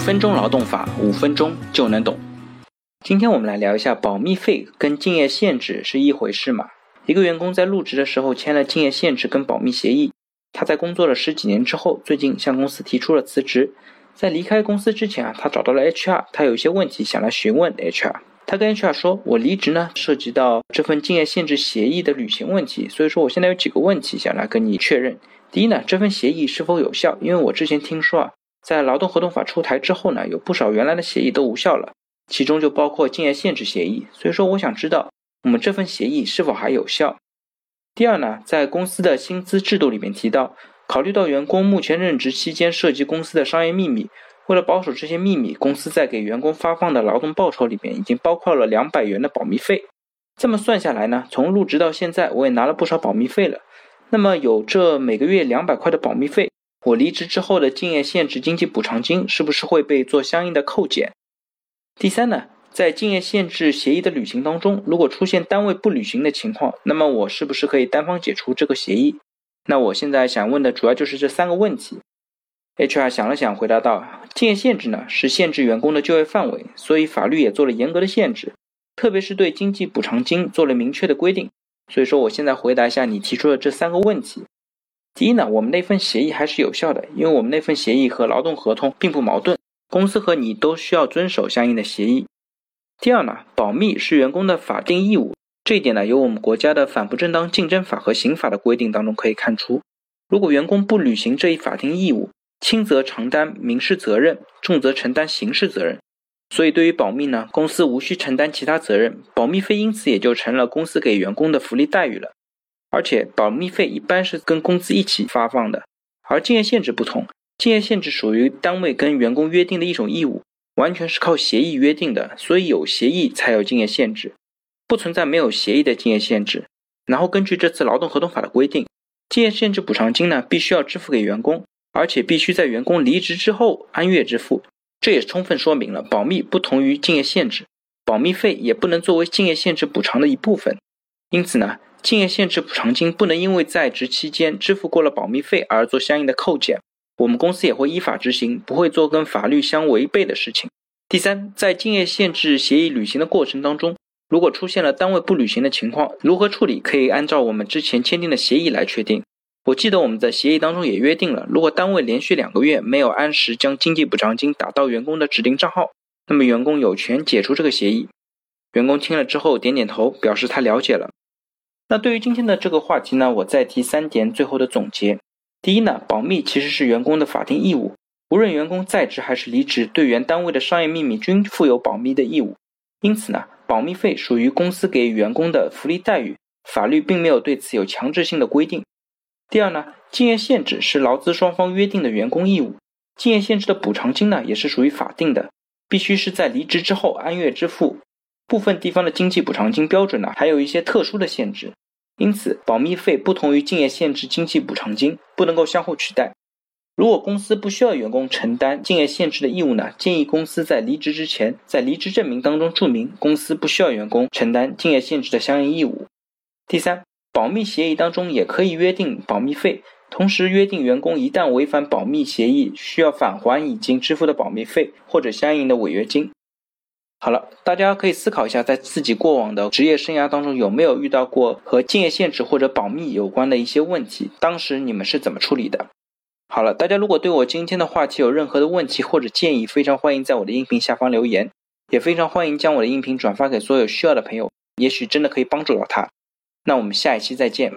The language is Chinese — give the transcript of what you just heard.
分钟劳动法，五分钟就能懂。今天我们来聊一下保密费跟竞业限制是一回事吗？一个员工在入职的时候签了竞业限制跟保密协议，他在工作了十几年之后，最近向公司提出了辞职。在离开公司之前啊，他找到了 HR，他有一些问题想来询问 HR。他跟 HR 说：“我离职呢，涉及到这份竞业限制协议的履行问题，所以说我现在有几个问题想来跟你确认。第一呢，这份协议是否有效？因为我之前听说啊，在劳动合同法出台之后呢，有不少原来的协议都无效了，其中就包括竞业限制协议。所以说我想知道我们这份协议是否还有效。第二呢，在公司的薪资制度里面提到，考虑到员工目前任职期间涉及公司的商业秘密。”为了保守这些秘密，公司在给员工发放的劳动报酬里面已经包括了两百元的保密费。这么算下来呢，从入职到现在，我也拿了不少保密费了。那么有这每个月两百块的保密费，我离职之后的竞业限制经济补偿金是不是会被做相应的扣减？第三呢，在竞业限制协议的履行当中，如果出现单位不履行的情况，那么我是不是可以单方解除这个协议？那我现在想问的主要就是这三个问题。HR 想了想，回答道：“竞业限制呢，是限制员工的就业范围，所以法律也做了严格的限制，特别是对经济补偿金做了明确的规定。所以说，我现在回答一下你提出的这三个问题。第一呢，我们那份协议还是有效的，因为我们那份协议和劳动合同并不矛盾，公司和你都需要遵守相应的协议。第二呢，保密是员工的法定义务，这一点呢，由我们国家的反不正当竞争法和刑法的规定当中可以看出，如果员工不履行这一法定义务，轻则承担民事责任，重则承担刑事责任。所以，对于保密呢，公司无需承担其他责任，保密费因此也就成了公司给员工的福利待遇了。而且，保密费一般是跟工资一起发放的。而竞业限制不同，竞业限制属于单位跟员工约定的一种义务，完全是靠协议约定的，所以有协议才有竞业限制，不存在没有协议的竞业限制。然后，根据这次劳动合同法的规定，竞业限制补偿金呢，必须要支付给员工。而且必须在员工离职之后按月支付，这也充分说明了保密不同于竞业限制，保密费也不能作为竞业限制补偿的一部分。因此呢，竞业限制补偿金不能因为在职期间支付过了保密费而做相应的扣减。我们公司也会依法执行，不会做跟法律相违背的事情。第三，在竞业限制协议履行的过程当中，如果出现了单位不履行的情况，如何处理？可以按照我们之前签订的协议来确定。我记得我们在协议当中也约定了，如果单位连续两个月没有按时将经济补偿金打到员工的指定账号，那么员工有权解除这个协议。员工听了之后点点头，表示他了解了。那对于今天的这个话题呢，我再提三点最后的总结。第一呢，保密其实是员工的法定义务，无论员工在职还是离职，对原单位的商业秘密均负有保密的义务。因此呢，保密费属于公司给予员工的福利待遇，法律并没有对此有强制性的规定。第二呢，竞业限制是劳资双方约定的员工义务，竞业限制的补偿金呢也是属于法定的，必须是在离职之后按月支付。部分地方的经济补偿金标准呢还有一些特殊的限制，因此保密费不同于竞业限制经济补偿金，不能够相互取代。如果公司不需要员工承担竞业限制的义务呢，建议公司在离职之前，在离职证明当中注明公司不需要员工承担竞业限制的相应义务。第三。保密协议当中也可以约定保密费，同时约定员工一旦违反保密协议，需要返还已经支付的保密费或者相应的违约金。好了，大家可以思考一下，在自己过往的职业生涯当中有没有遇到过和竞业限制或者保密有关的一些问题？当时你们是怎么处理的？好了，大家如果对我今天的话题有任何的问题或者建议，非常欢迎在我的音频下方留言，也非常欢迎将我的音频转发给所有需要的朋友，也许真的可以帮助到他。那我们下一期再见。